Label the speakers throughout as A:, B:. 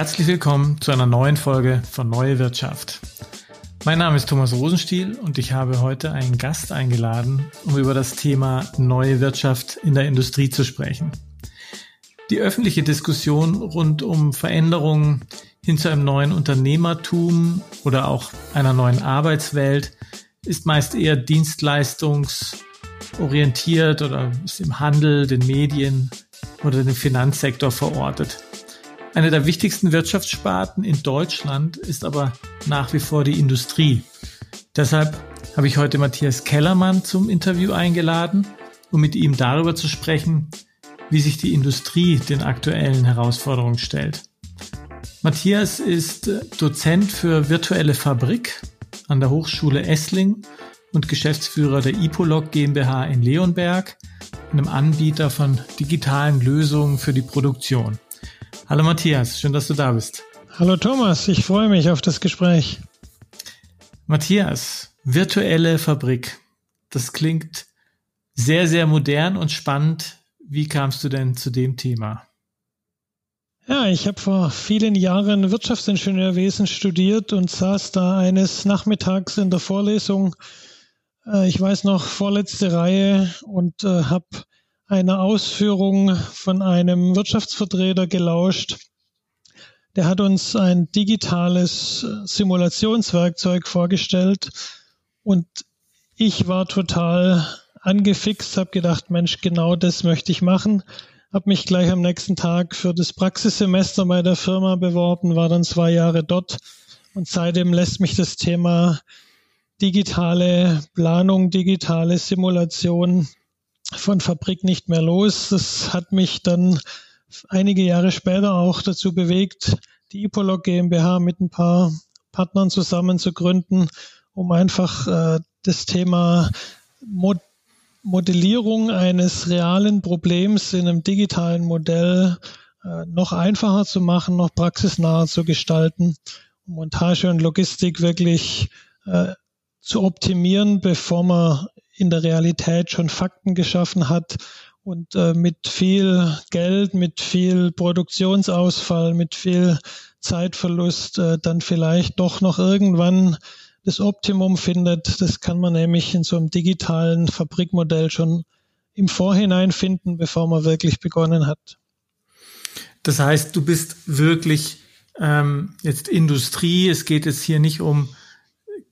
A: herzlich willkommen zu einer neuen Folge von Neue Wirtschaft. Mein Name ist Thomas Rosenstiel und ich habe heute einen Gast eingeladen, um über das Thema neue Wirtschaft in der Industrie zu sprechen. Die öffentliche Diskussion rund um Veränderungen hin zu einem neuen Unternehmertum oder auch einer neuen Arbeitswelt ist meist eher dienstleistungsorientiert oder ist im Handel, den Medien oder dem Finanzsektor verortet. Eine der wichtigsten Wirtschaftssparten in Deutschland ist aber nach wie vor die Industrie. Deshalb habe ich heute Matthias Kellermann zum Interview eingeladen, um mit ihm darüber zu sprechen, wie sich die Industrie den aktuellen Herausforderungen stellt. Matthias ist Dozent für virtuelle Fabrik an der Hochschule Essling und Geschäftsführer der Ipolog GmbH in Leonberg, einem Anbieter von digitalen Lösungen für die Produktion. Hallo Matthias, schön, dass du da bist.
B: Hallo Thomas, ich freue mich auf das Gespräch.
A: Matthias, virtuelle Fabrik. Das klingt sehr, sehr modern und spannend. Wie kamst du denn zu dem Thema?
B: Ja, ich habe vor vielen Jahren Wirtschaftsingenieurwesen studiert und saß da eines Nachmittags in der Vorlesung, äh, ich weiß noch, vorletzte Reihe und äh, habe einer Ausführung von einem Wirtschaftsvertreter gelauscht. Der hat uns ein digitales Simulationswerkzeug vorgestellt und ich war total angefixt, habe gedacht, Mensch, genau das möchte ich machen. Habe mich gleich am nächsten Tag für das Praxissemester bei der Firma beworben, war dann zwei Jahre dort und seitdem lässt mich das Thema digitale Planung, digitale Simulation von Fabrik nicht mehr los. Das hat mich dann einige Jahre später auch dazu bewegt, die Ipolog GmbH mit ein paar Partnern zusammen zu gründen, um einfach äh, das Thema Mod Modellierung eines realen Problems in einem digitalen Modell äh, noch einfacher zu machen, noch praxisnaher zu gestalten, Montage und Logistik wirklich äh, zu optimieren, bevor man in der Realität schon Fakten geschaffen hat und äh, mit viel Geld, mit viel Produktionsausfall, mit viel Zeitverlust äh, dann vielleicht doch noch irgendwann das Optimum findet. Das kann man nämlich in so einem digitalen Fabrikmodell schon im Vorhinein finden, bevor man wirklich begonnen hat.
A: Das heißt, du bist wirklich ähm, jetzt Industrie. Es geht jetzt hier nicht um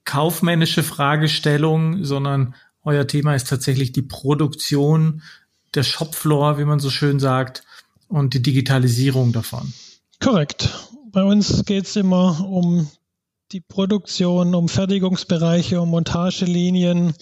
A: kaufmännische Fragestellungen, sondern euer Thema ist tatsächlich die Produktion, der Shopfloor, wie man so schön sagt, und die Digitalisierung davon.
B: Korrekt. Bei uns geht es immer um die Produktion, um Fertigungsbereiche, um Montagelinien,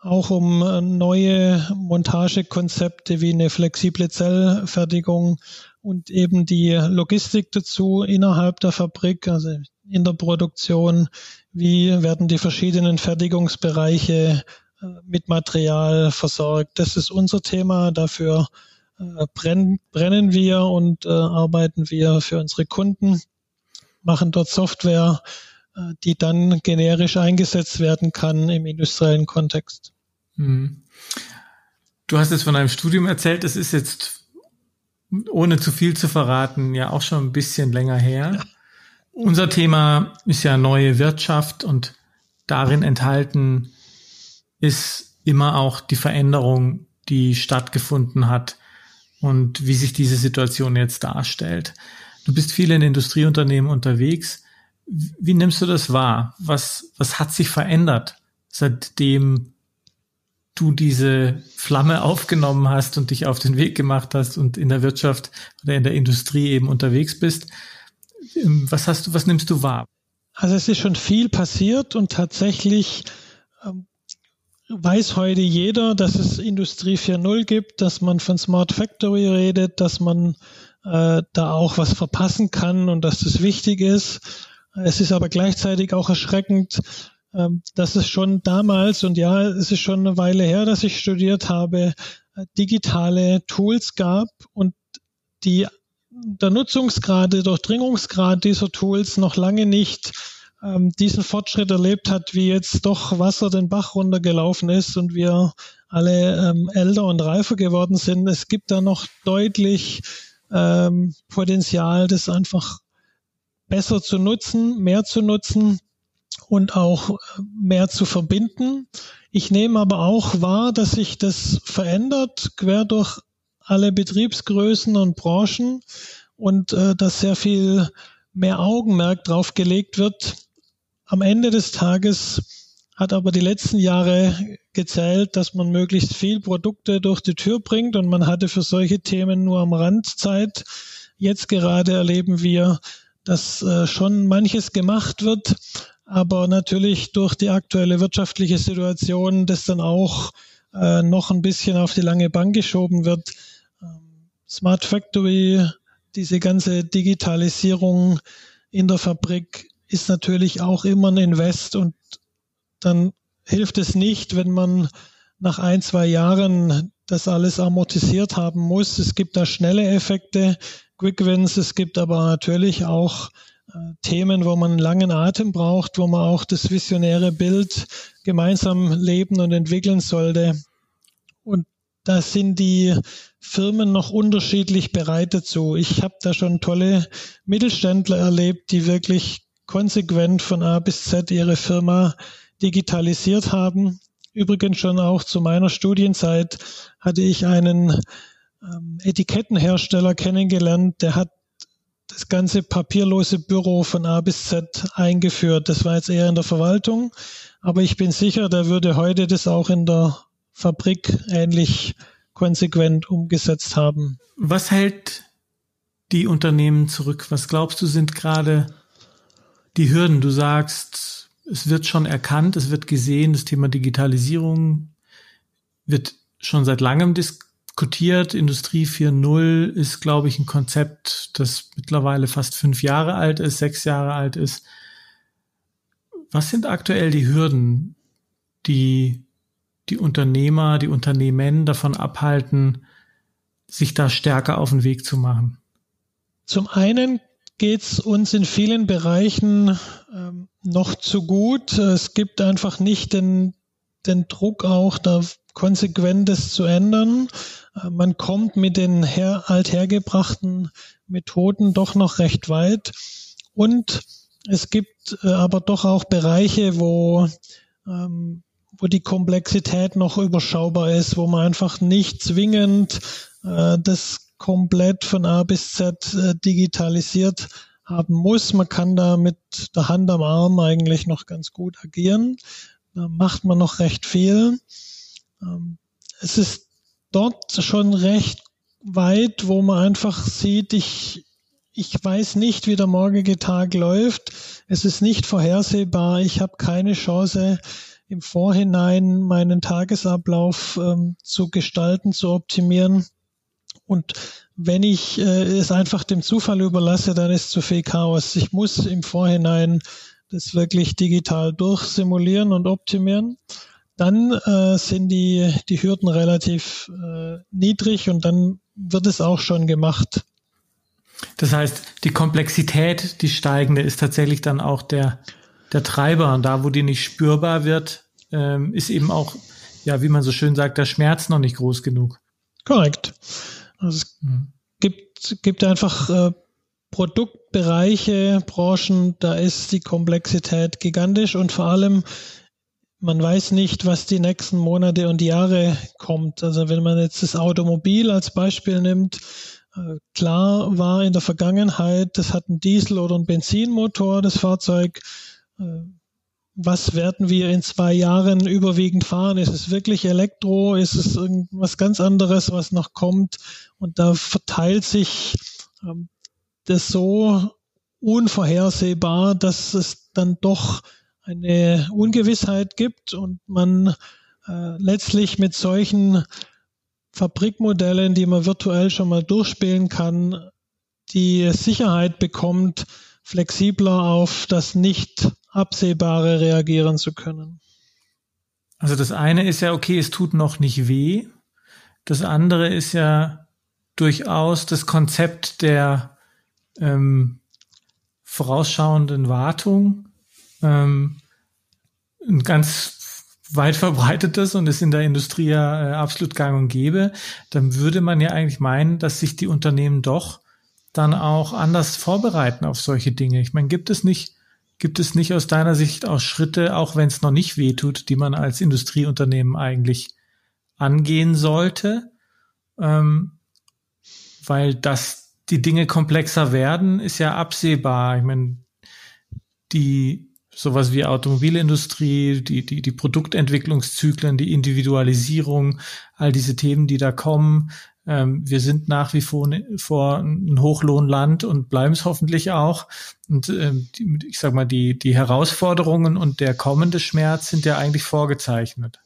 B: auch um äh, neue Montagekonzepte wie eine flexible Zellfertigung und eben die Logistik dazu innerhalb der Fabrik, also in der Produktion. Wie werden die verschiedenen Fertigungsbereiche mit Material versorgt. Das ist unser Thema. Dafür äh, brennen, brennen wir und äh, arbeiten wir für unsere Kunden, machen dort Software, äh, die dann generisch eingesetzt werden kann im industriellen Kontext. Mhm.
A: Du hast jetzt von einem Studium erzählt, das ist jetzt, ohne zu viel zu verraten, ja auch schon ein bisschen länger her. Ja. Unser Thema ist ja neue Wirtschaft und darin enthalten ist immer auch die Veränderung, die stattgefunden hat und wie sich diese Situation jetzt darstellt. Du bist viel in Industrieunternehmen unterwegs. Wie nimmst du das wahr? Was, was hat sich verändert, seitdem du diese Flamme aufgenommen hast und dich auf den Weg gemacht hast und in der Wirtschaft oder in der Industrie eben unterwegs bist? Was hast du, was nimmst du wahr?
B: Also es ist schon viel passiert und tatsächlich ähm, weiß heute jeder, dass es Industrie 4.0 gibt, dass man von Smart Factory redet, dass man äh, da auch was verpassen kann und dass das wichtig ist. Es ist aber gleichzeitig auch erschreckend, äh, dass es schon damals, und ja, es ist schon eine Weile her, dass ich studiert habe, äh, digitale Tools gab und die der Nutzungsgrad, der Durchdringungsgrad dieser Tools noch lange nicht ähm, diesen Fortschritt erlebt hat, wie jetzt doch Wasser den Bach runtergelaufen ist und wir alle ähm, älter und reifer geworden sind. Es gibt da noch deutlich ähm, Potenzial, das einfach besser zu nutzen, mehr zu nutzen und auch mehr zu verbinden. Ich nehme aber auch wahr, dass sich das verändert, quer durch alle Betriebsgrößen und Branchen und äh, dass sehr viel mehr Augenmerk drauf gelegt wird. Am Ende des Tages hat aber die letzten Jahre gezählt, dass man möglichst viel Produkte durch die Tür bringt und man hatte für solche Themen nur am Rand Zeit. Jetzt gerade erleben wir, dass äh, schon manches gemacht wird, aber natürlich durch die aktuelle wirtschaftliche Situation das dann auch äh, noch ein bisschen auf die lange Bank geschoben wird. Ähm, Smart Factory, diese ganze Digitalisierung in der Fabrik ist natürlich auch immer ein Invest und dann hilft es nicht, wenn man nach ein, zwei Jahren das alles amortisiert haben muss. Es gibt da schnelle Effekte, Quick Wins, es gibt aber natürlich auch äh, Themen, wo man einen langen Atem braucht, wo man auch das visionäre Bild gemeinsam leben und entwickeln sollte. Und da sind die Firmen noch unterschiedlich bereit dazu. Ich habe da schon tolle Mittelständler erlebt, die wirklich konsequent von A bis Z ihre Firma digitalisiert haben. Übrigens schon auch zu meiner Studienzeit hatte ich einen ähm, Etikettenhersteller kennengelernt, der hat das ganze papierlose Büro von A bis Z eingeführt. Das war jetzt eher in der Verwaltung, aber ich bin sicher, der würde heute das auch in der Fabrik ähnlich konsequent umgesetzt haben.
A: Was hält die Unternehmen zurück? Was glaubst du sind gerade die Hürden? Du sagst, es wird schon erkannt, es wird gesehen, das Thema Digitalisierung wird schon seit langem diskutiert. Industrie 4.0 ist, glaube ich, ein Konzept, das mittlerweile fast fünf Jahre alt ist, sechs Jahre alt ist. Was sind aktuell die Hürden, die die Unternehmer, die Unternehmen davon abhalten, sich da stärker auf den Weg zu machen?
B: Zum einen geht es uns in vielen Bereichen ähm, noch zu gut. Es gibt einfach nicht den, den Druck auch, da Konsequentes zu ändern. Äh, man kommt mit den her althergebrachten Methoden doch noch recht weit. Und es gibt äh, aber doch auch Bereiche, wo, ähm, wo die Komplexität noch überschaubar ist, wo man einfach nicht zwingend äh, das komplett von A bis Z äh, digitalisiert haben muss. Man kann da mit der Hand am Arm eigentlich noch ganz gut agieren. Da macht man noch recht viel. Ähm, es ist dort schon recht weit, wo man einfach sieht, ich, ich weiß nicht, wie der morgige Tag läuft. Es ist nicht vorhersehbar. Ich habe keine Chance, im Vorhinein meinen Tagesablauf ähm, zu gestalten, zu optimieren. Und wenn ich äh, es einfach dem Zufall überlasse, dann ist zu viel Chaos. Ich muss im Vorhinein das wirklich digital durchsimulieren und optimieren dann äh, sind die, die Hürden relativ äh, niedrig und dann wird es auch schon gemacht.
A: Das heißt, die Komplexität, die steigende, ist tatsächlich dann auch der, der Treiber. Und da, wo die nicht spürbar wird, ähm, ist eben auch, ja, wie man so schön sagt, der Schmerz noch nicht groß genug.
B: Korrekt. Also es hm. gibt, gibt einfach äh, Produktbereiche, Branchen, da ist die Komplexität gigantisch und vor allem man weiß nicht, was die nächsten Monate und Jahre kommt. Also wenn man jetzt das Automobil als Beispiel nimmt, äh, klar war in der Vergangenheit, das hat einen Diesel- oder einen Benzinmotor, das Fahrzeug. Was werden wir in zwei Jahren überwiegend fahren? Ist es wirklich Elektro? Ist es irgendwas ganz anderes, was noch kommt? Und da verteilt sich ähm, das so unvorhersehbar, dass es dann doch eine Ungewissheit gibt und man äh, letztlich mit solchen Fabrikmodellen, die man virtuell schon mal durchspielen kann, die Sicherheit bekommt, flexibler auf das nicht absehbare reagieren zu können.
A: Also das eine ist ja, okay, es tut noch nicht weh. Das andere ist ja durchaus das Konzept der ähm, vorausschauenden Wartung, ähm, ein ganz weit verbreitetes und ist in der Industrie ja äh, absolut gang und gäbe, dann würde man ja eigentlich meinen, dass sich die Unternehmen doch dann auch anders vorbereiten auf solche Dinge? Ich meine, gibt es nicht, gibt es nicht aus deiner Sicht auch Schritte, auch wenn es noch nicht wehtut, die man als Industrieunternehmen eigentlich angehen sollte? Ähm, weil das die Dinge komplexer werden, ist ja absehbar. Ich meine, die sowas wie Automobilindustrie, die, die, die Produktentwicklungszyklen, die Individualisierung, all diese Themen, die da kommen. Ähm, wir sind nach wie vor, vor ein Hochlohnland und bleiben es hoffentlich auch. Und ähm, ich sag mal, die, die Herausforderungen und der kommende Schmerz sind ja eigentlich vorgezeichnet.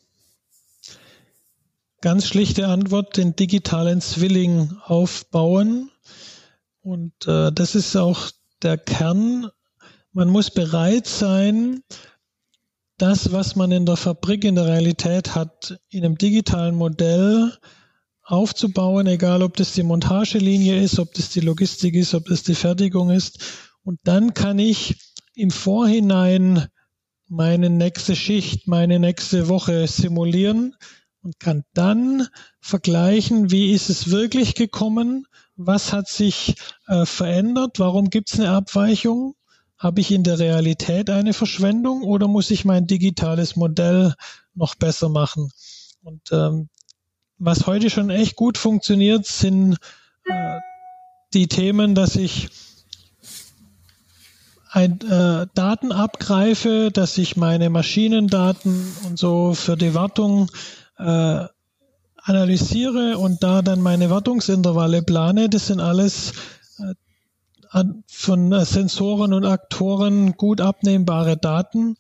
B: Ganz schlichte Antwort, den digitalen Zwilling aufbauen. Und äh, das ist auch der Kern man muss bereit sein, das, was man in der Fabrik in der Realität hat, in einem digitalen Modell aufzubauen, egal ob das die Montagelinie ist, ob das die Logistik ist, ob das die Fertigung ist. Und dann kann ich im Vorhinein meine nächste Schicht, meine nächste Woche simulieren und kann dann vergleichen, wie ist es wirklich gekommen, was hat sich äh, verändert, warum gibt es eine Abweichung habe ich in der Realität eine Verschwendung oder muss ich mein digitales Modell noch besser machen? Und ähm, was heute schon echt gut funktioniert, sind äh, die Themen, dass ich ein, äh, Daten abgreife, dass ich meine Maschinendaten und so für die Wartung äh, analysiere und da dann meine Wartungsintervalle plane. Das sind alles äh, von äh, Sensoren und Aktoren gut abnehmbare Daten.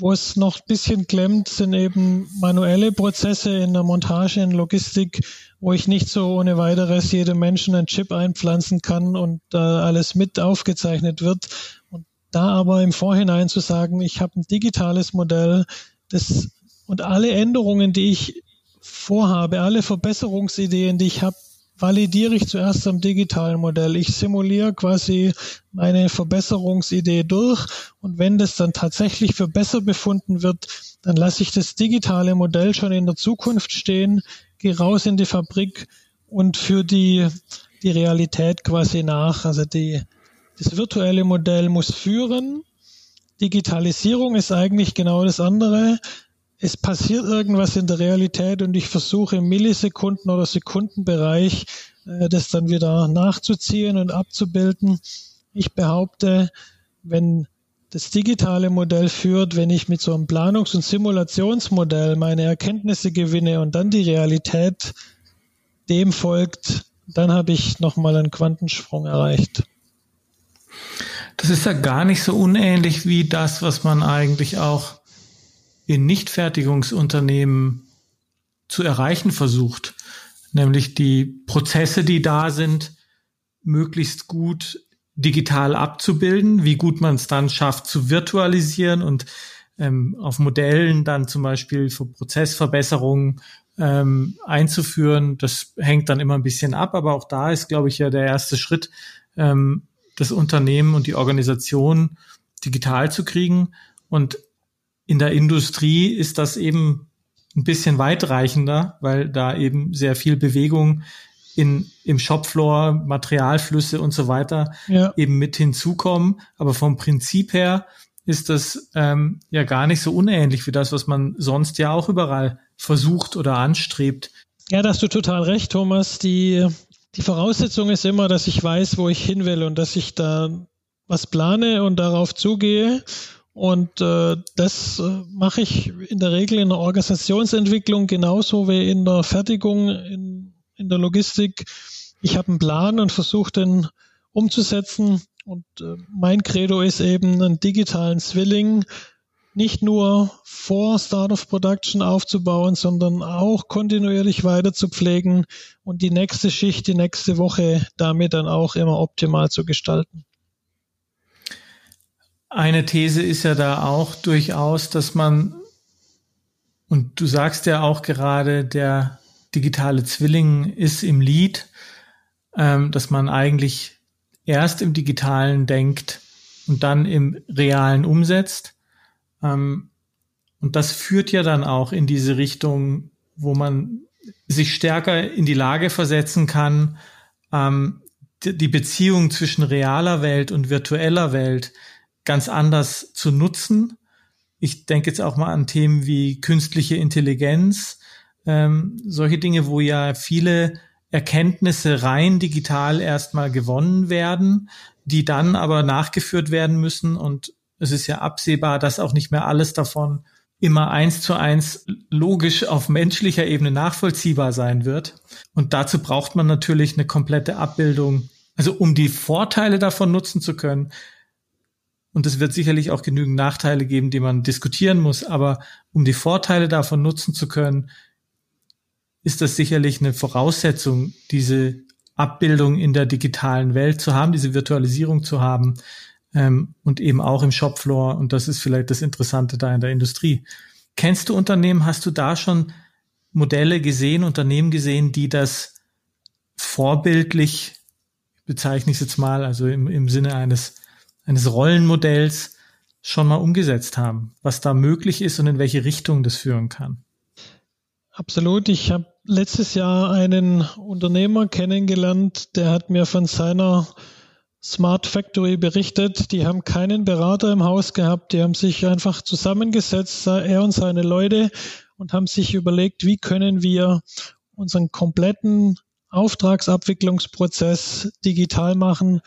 B: Wo es noch ein bisschen klemmt, sind eben manuelle Prozesse in der Montage, in Logistik, wo ich nicht so ohne weiteres jedem Menschen einen Chip einpflanzen kann und äh, alles mit aufgezeichnet wird. Und da aber im Vorhinein zu sagen, ich habe ein digitales Modell, das und alle Änderungen, die ich vorhabe, alle Verbesserungsideen, die ich habe, validiere ich zuerst am digitalen Modell. Ich simuliere quasi meine Verbesserungsidee durch und wenn das dann tatsächlich für besser befunden wird, dann lasse ich das digitale Modell schon in der Zukunft stehen, gehe raus in die Fabrik und für die, die Realität quasi nach. Also die, das virtuelle Modell muss führen. Digitalisierung ist eigentlich genau das andere es passiert irgendwas in der Realität und ich versuche im Millisekunden- oder Sekundenbereich äh, das dann wieder nachzuziehen und abzubilden. Ich behaupte, wenn das digitale Modell führt, wenn ich mit so einem Planungs- und Simulationsmodell meine Erkenntnisse gewinne und dann die Realität dem folgt, dann habe ich nochmal einen Quantensprung erreicht.
A: Das ist ja gar nicht so unähnlich wie das, was man eigentlich auch in Nichtfertigungsunternehmen zu erreichen versucht, nämlich die Prozesse, die da sind, möglichst gut digital abzubilden, wie gut man es dann schafft zu virtualisieren und ähm, auf Modellen dann zum Beispiel für Prozessverbesserungen ähm, einzuführen. Das hängt dann immer ein bisschen ab, aber auch da ist, glaube ich, ja der erste Schritt, ähm, das Unternehmen und die Organisation digital zu kriegen. Und in der Industrie ist das eben ein bisschen weitreichender, weil da eben sehr viel Bewegung in, im Shopfloor, Materialflüsse und so weiter ja. eben mit hinzukommen. Aber vom Prinzip her ist das ähm, ja gar nicht so unähnlich wie das, was man sonst ja auch überall versucht oder anstrebt.
B: Ja, da hast du total recht, Thomas. Die, die Voraussetzung ist immer, dass ich weiß, wo ich hin will und dass ich da was plane und darauf zugehe und äh, das äh, mache ich in der Regel in der Organisationsentwicklung genauso wie in der Fertigung, in, in der Logistik. Ich habe einen Plan und versuche den umzusetzen. Und äh, mein Credo ist eben, einen digitalen Zwilling nicht nur vor Start of Production aufzubauen, sondern auch kontinuierlich weiter zu pflegen und die nächste Schicht, die nächste Woche damit dann auch immer optimal zu gestalten.
A: Eine These ist ja da auch durchaus, dass man, und du sagst ja auch gerade, der digitale Zwilling ist im Lied, ähm, dass man eigentlich erst im Digitalen denkt und dann im Realen umsetzt. Ähm, und das führt ja dann auch in diese Richtung, wo man sich stärker in die Lage versetzen kann, ähm, die Beziehung zwischen realer Welt und virtueller Welt ganz anders zu nutzen. Ich denke jetzt auch mal an Themen wie künstliche Intelligenz, ähm, solche Dinge, wo ja viele Erkenntnisse rein digital erstmal gewonnen werden, die dann aber nachgeführt werden müssen. Und es ist ja absehbar, dass auch nicht mehr alles davon immer eins zu eins logisch auf menschlicher Ebene nachvollziehbar sein wird. Und dazu braucht man natürlich eine komplette Abbildung. Also um die Vorteile davon nutzen zu können. Und es wird sicherlich auch genügend Nachteile geben, die man diskutieren muss. Aber um die Vorteile davon nutzen zu können, ist das sicherlich eine Voraussetzung, diese Abbildung in der digitalen Welt zu haben, diese Virtualisierung zu haben ähm, und eben auch im Shopfloor. Und das ist vielleicht das Interessante da in der Industrie. Kennst du Unternehmen, hast du da schon Modelle gesehen, Unternehmen gesehen, die das vorbildlich, bezeichne ich es jetzt mal, also im, im Sinne eines, eines Rollenmodells schon mal umgesetzt haben, was da möglich ist und in welche Richtung das führen kann?
B: Absolut. Ich habe letztes Jahr einen Unternehmer kennengelernt, der hat mir von seiner Smart Factory berichtet. Die haben keinen Berater im Haus gehabt. Die haben sich einfach zusammengesetzt, er und seine Leute, und haben sich überlegt, wie können wir unseren kompletten Auftragsabwicklungsprozess digital machen,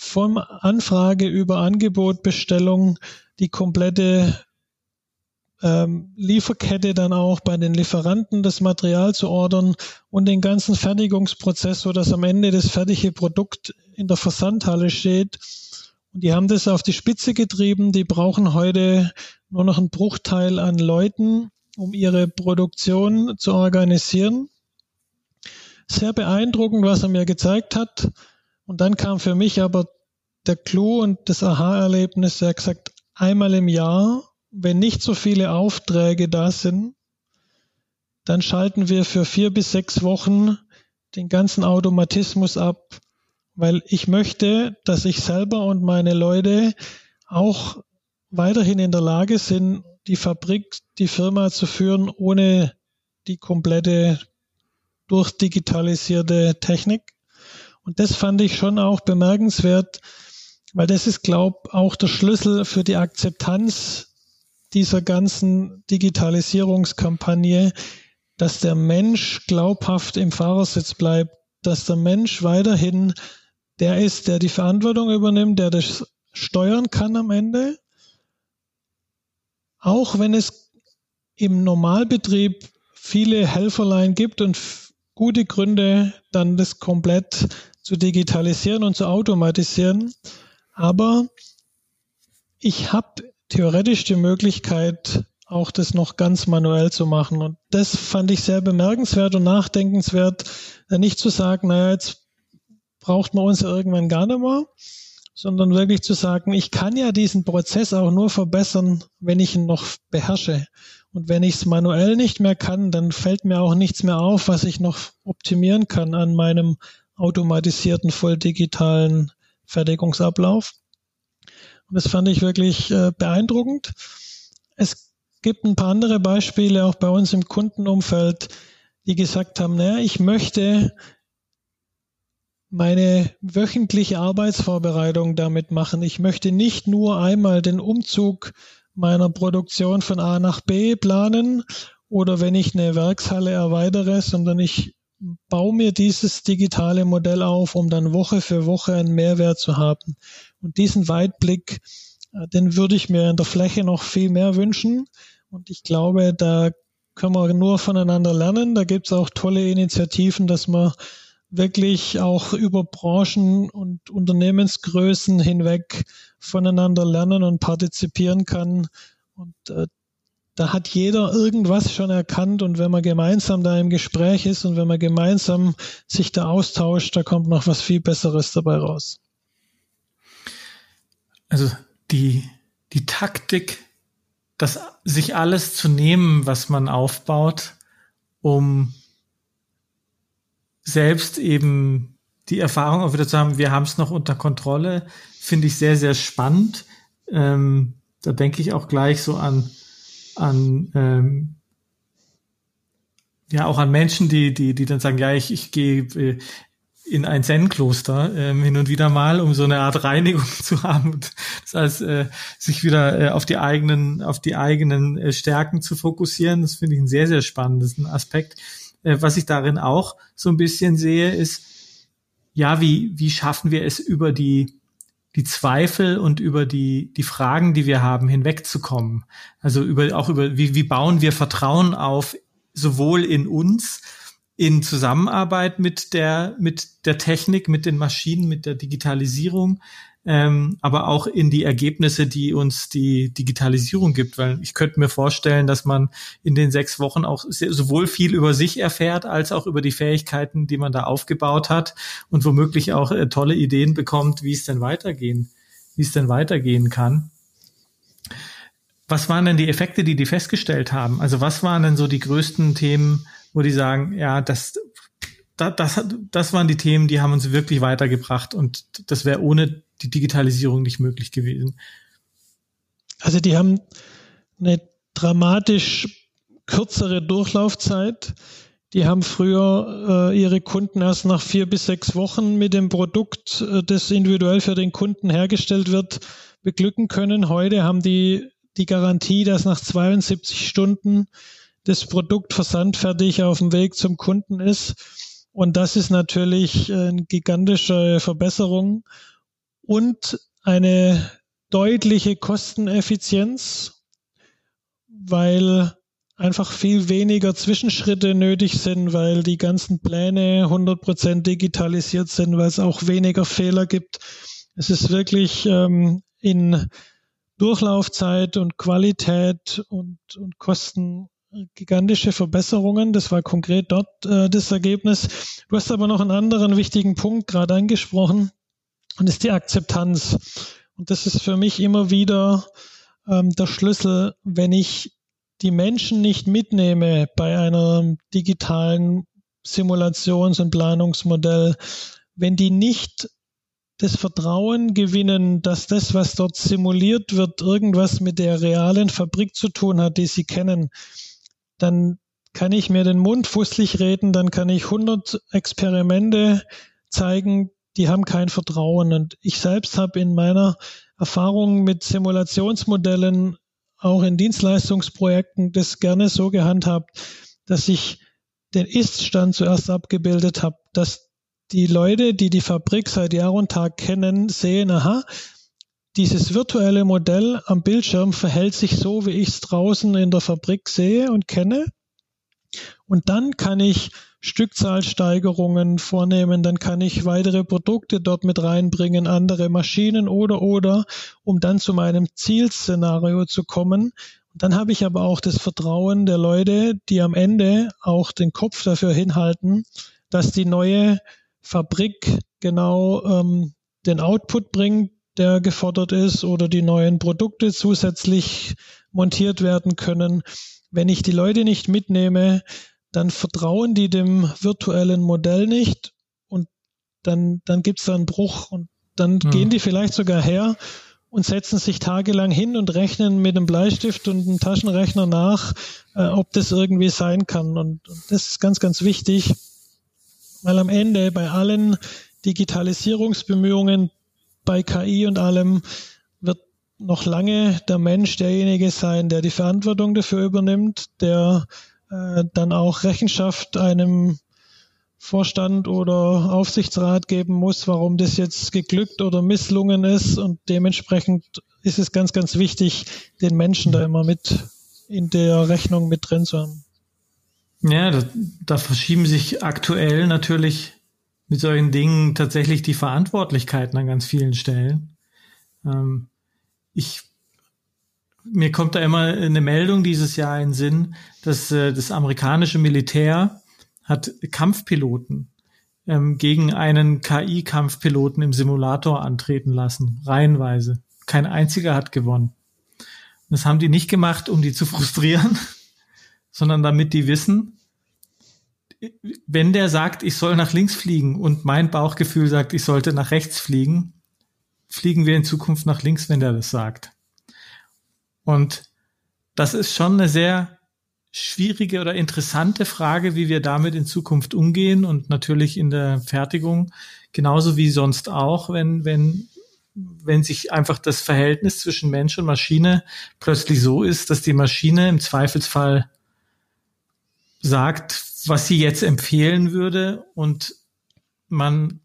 B: vom Anfrage über Angebot, Bestellung, die komplette ähm, Lieferkette dann auch bei den Lieferanten das Material zu ordern und den ganzen Fertigungsprozess, so dass am Ende das fertige Produkt in der Versandhalle steht. Und die haben das auf die Spitze getrieben. Die brauchen heute nur noch einen Bruchteil an Leuten, um ihre Produktion zu organisieren. Sehr beeindruckend, was er mir gezeigt hat. Und dann kam für mich aber der Clou und das Aha-Erlebnis. Er hat gesagt, einmal im Jahr wenn nicht so viele Aufträge da sind, dann schalten wir für vier bis sechs Wochen den ganzen Automatismus ab, weil ich möchte, dass ich selber und meine Leute auch weiterhin in der Lage sind, die Fabrik, die Firma zu führen, ohne die komplette durchdigitalisierte Technik. Und das fand ich schon auch bemerkenswert, weil das ist, glaube auch der Schlüssel für die Akzeptanz dieser ganzen Digitalisierungskampagne, dass der Mensch glaubhaft im Fahrersitz bleibt, dass der Mensch weiterhin der ist, der die Verantwortung übernimmt, der das steuern kann am Ende, auch wenn es im Normalbetrieb viele Helferlein gibt und gute Gründe, dann das komplett zu digitalisieren und zu automatisieren. Aber ich habe theoretisch die Möglichkeit, auch das noch ganz manuell zu machen. Und das fand ich sehr bemerkenswert und nachdenkenswert, nicht zu sagen, naja, jetzt braucht man uns irgendwann gar nicht mehr, sondern wirklich zu sagen, ich kann ja diesen Prozess auch nur verbessern, wenn ich ihn noch beherrsche. Und wenn ich es manuell nicht mehr kann, dann fällt mir auch nichts mehr auf, was ich noch optimieren kann an meinem automatisierten, voll digitalen Fertigungsablauf. Und das fand ich wirklich äh, beeindruckend. Es gibt ein paar andere Beispiele auch bei uns im Kundenumfeld, die gesagt haben, naja, ich möchte meine wöchentliche Arbeitsvorbereitung damit machen. Ich möchte nicht nur einmal den Umzug meiner Produktion von A nach B planen oder wenn ich eine Werkshalle erweitere, sondern ich baue mir dieses digitale Modell auf, um dann Woche für Woche einen Mehrwert zu haben. Und diesen Weitblick, äh, den würde ich mir in der Fläche noch viel mehr wünschen. Und ich glaube, da können wir nur voneinander lernen. Da gibt es auch tolle Initiativen, dass man wirklich auch über Branchen und Unternehmensgrößen hinweg voneinander lernen und partizipieren kann. Und äh, da hat jeder irgendwas schon erkannt und wenn man gemeinsam da im Gespräch ist und wenn man gemeinsam sich da austauscht, da kommt noch was viel Besseres dabei raus.
A: Also die, die Taktik, das sich alles zu nehmen, was man aufbaut, um selbst eben die Erfahrung auch wieder zu haben, wir haben es noch unter Kontrolle, finde ich sehr, sehr spannend. Ähm, da denke ich auch gleich so an an ähm, ja auch an Menschen, die die die dann sagen, ja ich ich gehe äh, in ein Zen-Kloster ähm, hin und wieder mal, um so eine Art Reinigung zu haben. Das heißt, äh, sich wieder äh, auf die eigenen, auf die eigenen äh, Stärken zu fokussieren. Das finde ich einen sehr, sehr spannenden Aspekt. Äh, was ich darin auch so ein bisschen sehe, ist, ja, wie, wie schaffen wir es über die, die Zweifel und über die, die Fragen, die wir haben, hinwegzukommen. Also über, auch über, wie, wie bauen wir Vertrauen auf, sowohl in uns, in Zusammenarbeit mit der, mit der Technik, mit den Maschinen, mit der Digitalisierung, ähm, aber auch in die Ergebnisse, die uns die Digitalisierung gibt. Weil ich könnte mir vorstellen, dass man in den sechs Wochen auch sehr, sowohl viel über sich erfährt, als auch über die Fähigkeiten, die man da aufgebaut hat und womöglich auch äh, tolle Ideen bekommt, wie es denn weitergehen, wie es denn weitergehen kann. Was waren denn die Effekte, die die festgestellt haben? Also was waren denn so die größten Themen, wo die sagen, ja, das, das, das, das waren die Themen, die haben uns wirklich weitergebracht und das wäre ohne die Digitalisierung nicht möglich gewesen.
B: Also die haben eine dramatisch kürzere Durchlaufzeit. Die haben früher äh, ihre Kunden erst nach vier bis sechs Wochen mit dem Produkt, äh, das individuell für den Kunden hergestellt wird, beglücken können. Heute haben die die Garantie, dass nach 72 Stunden das Produkt versandfertig auf dem Weg zum Kunden ist. Und das ist natürlich eine gigantische Verbesserung und eine deutliche Kosteneffizienz, weil einfach viel weniger Zwischenschritte nötig sind, weil die ganzen Pläne 100% digitalisiert sind, weil es auch weniger Fehler gibt. Es ist wirklich ähm, in Durchlaufzeit und Qualität und, und Kosten gigantische Verbesserungen. Das war konkret dort äh, das Ergebnis. Du hast aber noch einen anderen wichtigen Punkt gerade angesprochen und ist die Akzeptanz. Und das ist für mich immer wieder ähm, der Schlüssel, wenn ich die Menschen nicht mitnehme bei einer digitalen Simulations- und Planungsmodell, wenn die nicht das Vertrauen gewinnen, dass das, was dort simuliert wird, irgendwas mit der realen Fabrik zu tun hat, die sie kennen, dann kann ich mir den Mund fußlich reden, dann kann ich 100 Experimente zeigen, die haben kein Vertrauen. Und ich selbst habe in meiner Erfahrung mit Simulationsmodellen auch in Dienstleistungsprojekten das gerne so gehandhabt, dass ich den Ist-Stand zuerst abgebildet habe, dass die Leute, die die Fabrik seit Jahr und Tag kennen, sehen, aha, dieses virtuelle Modell am Bildschirm verhält sich so, wie ich es draußen in der Fabrik sehe und kenne. Und dann kann ich Stückzahlsteigerungen vornehmen, dann kann ich weitere Produkte dort mit reinbringen, andere Maschinen oder oder, um dann zu meinem Zielszenario zu kommen. Dann habe ich aber auch das Vertrauen der Leute, die am Ende auch den Kopf dafür hinhalten, dass die neue Fabrik genau ähm, den Output bringt, der gefordert ist oder die neuen Produkte zusätzlich montiert werden können. Wenn ich die Leute nicht mitnehme, dann vertrauen die dem virtuellen Modell nicht und dann, dann gibt es da einen Bruch und dann hm. gehen die vielleicht sogar her und setzen sich tagelang hin und rechnen mit einem Bleistift und einem Taschenrechner nach, äh, ob das irgendwie sein kann. Und, und das ist ganz, ganz wichtig, weil am Ende bei allen Digitalisierungsbemühungen bei KI und allem wird noch lange der Mensch derjenige sein, der die Verantwortung dafür übernimmt, der äh, dann auch Rechenschaft einem Vorstand oder Aufsichtsrat geben muss, warum das jetzt geglückt oder misslungen ist. Und dementsprechend ist es ganz, ganz wichtig, den Menschen da immer mit in der Rechnung mit drin zu haben.
A: Ja, da, da verschieben sich aktuell natürlich mit solchen Dingen tatsächlich die Verantwortlichkeiten an ganz vielen Stellen. Ähm, ich mir kommt da immer eine Meldung dieses Jahr in Sinn, dass äh, das amerikanische Militär hat Kampfpiloten ähm, gegen einen KI-Kampfpiloten im Simulator antreten lassen, reihenweise. Kein einziger hat gewonnen. das haben die nicht gemacht, um die zu frustrieren, sondern damit die wissen, wenn der sagt, ich soll nach links fliegen und mein Bauchgefühl sagt, ich sollte nach rechts fliegen, fliegen wir in Zukunft nach links, wenn der das sagt. Und das ist schon eine sehr schwierige oder interessante Frage, wie wir damit in Zukunft umgehen und natürlich in der Fertigung genauso wie sonst auch, wenn, wenn, wenn sich einfach das Verhältnis zwischen Mensch und Maschine plötzlich so ist, dass die Maschine im Zweifelsfall sagt, was sie jetzt empfehlen würde und man,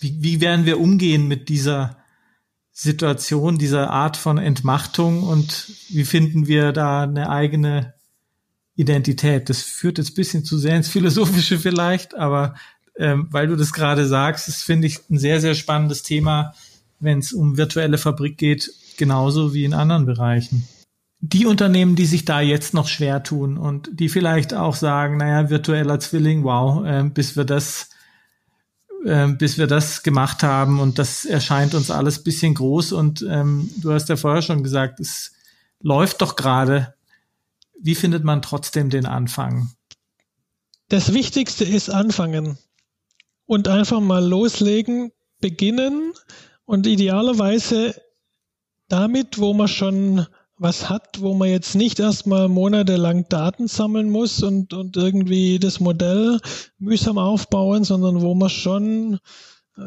A: wie, wie werden wir umgehen mit dieser Situation, dieser Art von Entmachtung und wie finden wir da eine eigene Identität? Das führt jetzt bisschen zu sehr ins Philosophische vielleicht, aber ähm, weil du das gerade sagst, das finde ich ein sehr, sehr spannendes Thema, wenn es um virtuelle Fabrik geht, genauso wie in anderen Bereichen. Die Unternehmen, die sich da jetzt noch schwer tun und die vielleicht auch sagen, naja, virtueller Zwilling, wow, äh, bis wir das äh, bis wir das gemacht haben und das erscheint uns alles bisschen groß und ähm, du hast ja vorher schon gesagt, es läuft doch gerade. Wie findet man trotzdem den Anfang?
B: Das Wichtigste ist anfangen und einfach mal loslegen, beginnen und idealerweise damit, wo man schon was hat, wo man jetzt nicht erstmal monatelang Daten sammeln muss und, und irgendwie das Modell mühsam aufbauen, sondern wo man schon äh,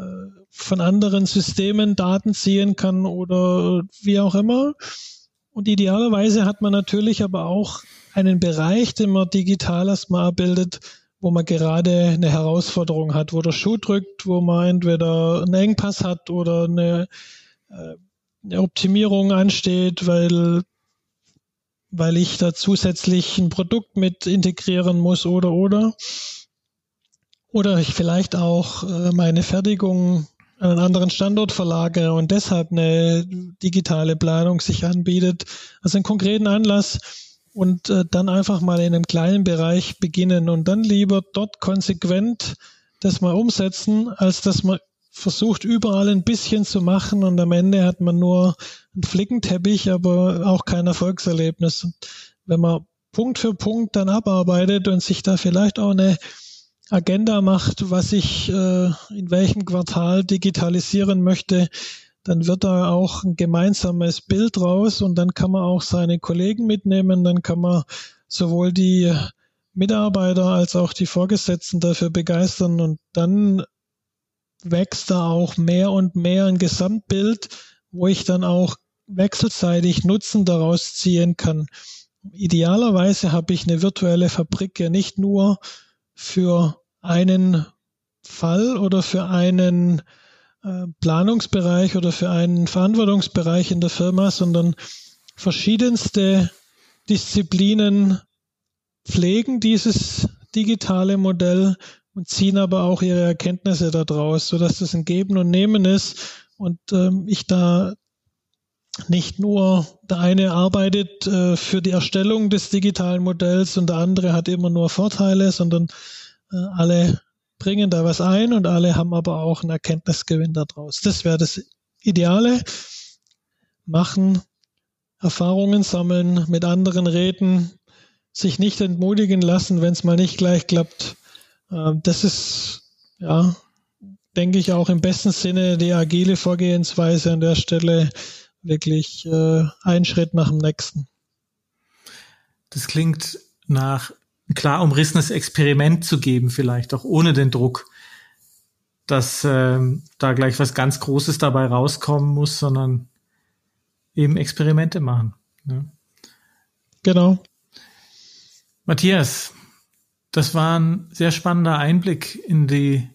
B: von anderen Systemen Daten ziehen kann oder wie auch immer. Und idealerweise hat man natürlich aber auch einen Bereich, den man digital erstmal abbildet, wo man gerade eine Herausforderung hat, wo der Schuh drückt, wo man entweder einen Engpass hat oder eine äh, Optimierung ansteht, weil, weil ich da zusätzlich ein Produkt mit integrieren muss oder oder. Oder ich vielleicht auch äh, meine Fertigung an einen anderen Standort verlagere und deshalb eine digitale Planung sich anbietet. Also einen konkreten Anlass und äh, dann einfach mal in einem kleinen Bereich beginnen und dann lieber dort konsequent das mal umsetzen, als dass man versucht überall ein bisschen zu machen und am Ende hat man nur einen Flickenteppich, aber auch kein Erfolgserlebnis. Und wenn man Punkt für Punkt dann abarbeitet und sich da vielleicht auch eine Agenda macht, was ich äh, in welchem Quartal digitalisieren möchte, dann wird da auch ein gemeinsames Bild raus und dann kann man auch seine Kollegen mitnehmen, dann kann man sowohl die Mitarbeiter als auch die Vorgesetzten dafür begeistern und dann wächst da auch mehr und mehr ein Gesamtbild, wo ich dann auch wechselseitig Nutzen daraus ziehen kann. Idealerweise habe ich eine virtuelle Fabrik ja nicht nur für einen Fall oder für einen äh, Planungsbereich oder für einen Verantwortungsbereich in der Firma, sondern verschiedenste Disziplinen pflegen dieses digitale Modell und ziehen aber auch ihre Erkenntnisse daraus, sodass das ein Geben und Nehmen ist und ähm, ich da nicht nur der eine arbeitet äh, für die Erstellung des digitalen Modells und der andere hat immer nur Vorteile, sondern äh, alle bringen da was ein und alle haben aber auch einen Erkenntnisgewinn daraus. Das wäre das Ideale. Machen, Erfahrungen sammeln, mit anderen reden, sich nicht entmutigen lassen, wenn es mal nicht gleich klappt das ist, ja, denke ich, auch im besten Sinne die agile Vorgehensweise an der Stelle wirklich äh, ein Schritt nach dem nächsten.
A: Das klingt nach ein klar umrissenes Experiment zu geben, vielleicht auch ohne den Druck, dass äh, da gleich was ganz Großes dabei rauskommen muss, sondern eben Experimente machen. Ne?
B: Genau.
A: Matthias, das war ein sehr spannender Einblick in die,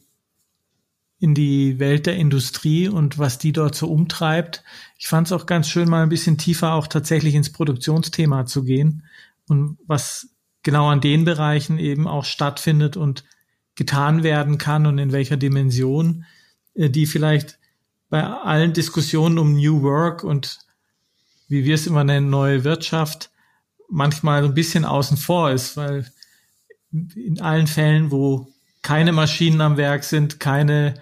A: in die Welt der Industrie und was die dort so umtreibt. Ich fand es auch ganz schön, mal ein bisschen tiefer auch tatsächlich ins Produktionsthema zu gehen und was genau an den Bereichen eben auch stattfindet und getan werden kann und in welcher Dimension, äh, die vielleicht bei allen Diskussionen um New Work und wie wir es immer nennen, neue Wirtschaft, manchmal ein bisschen außen vor ist, weil in allen Fällen, wo keine Maschinen am Werk sind, keine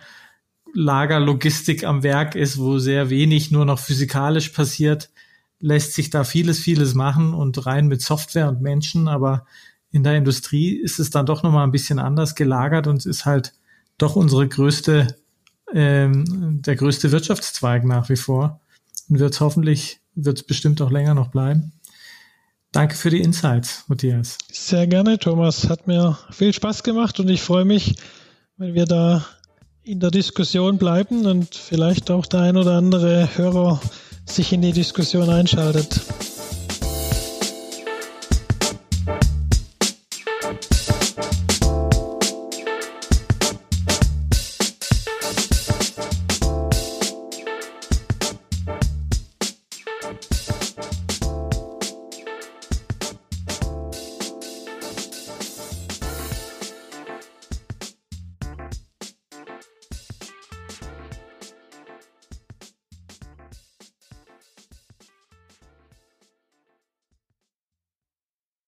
A: Lagerlogistik am Werk ist, wo sehr wenig nur noch physikalisch passiert, lässt sich da vieles, vieles machen und rein mit Software und Menschen, aber in der Industrie ist es dann doch nochmal ein bisschen anders gelagert und ist halt doch unsere größte, ähm, der größte Wirtschaftszweig nach wie vor und wird hoffentlich, wird es bestimmt auch länger noch bleiben. Danke für die Insights, Matthias.
B: Sehr gerne, Thomas. Hat mir viel Spaß gemacht und ich freue mich, wenn wir da in der Diskussion bleiben und vielleicht auch der ein oder andere Hörer sich in die Diskussion einschaltet.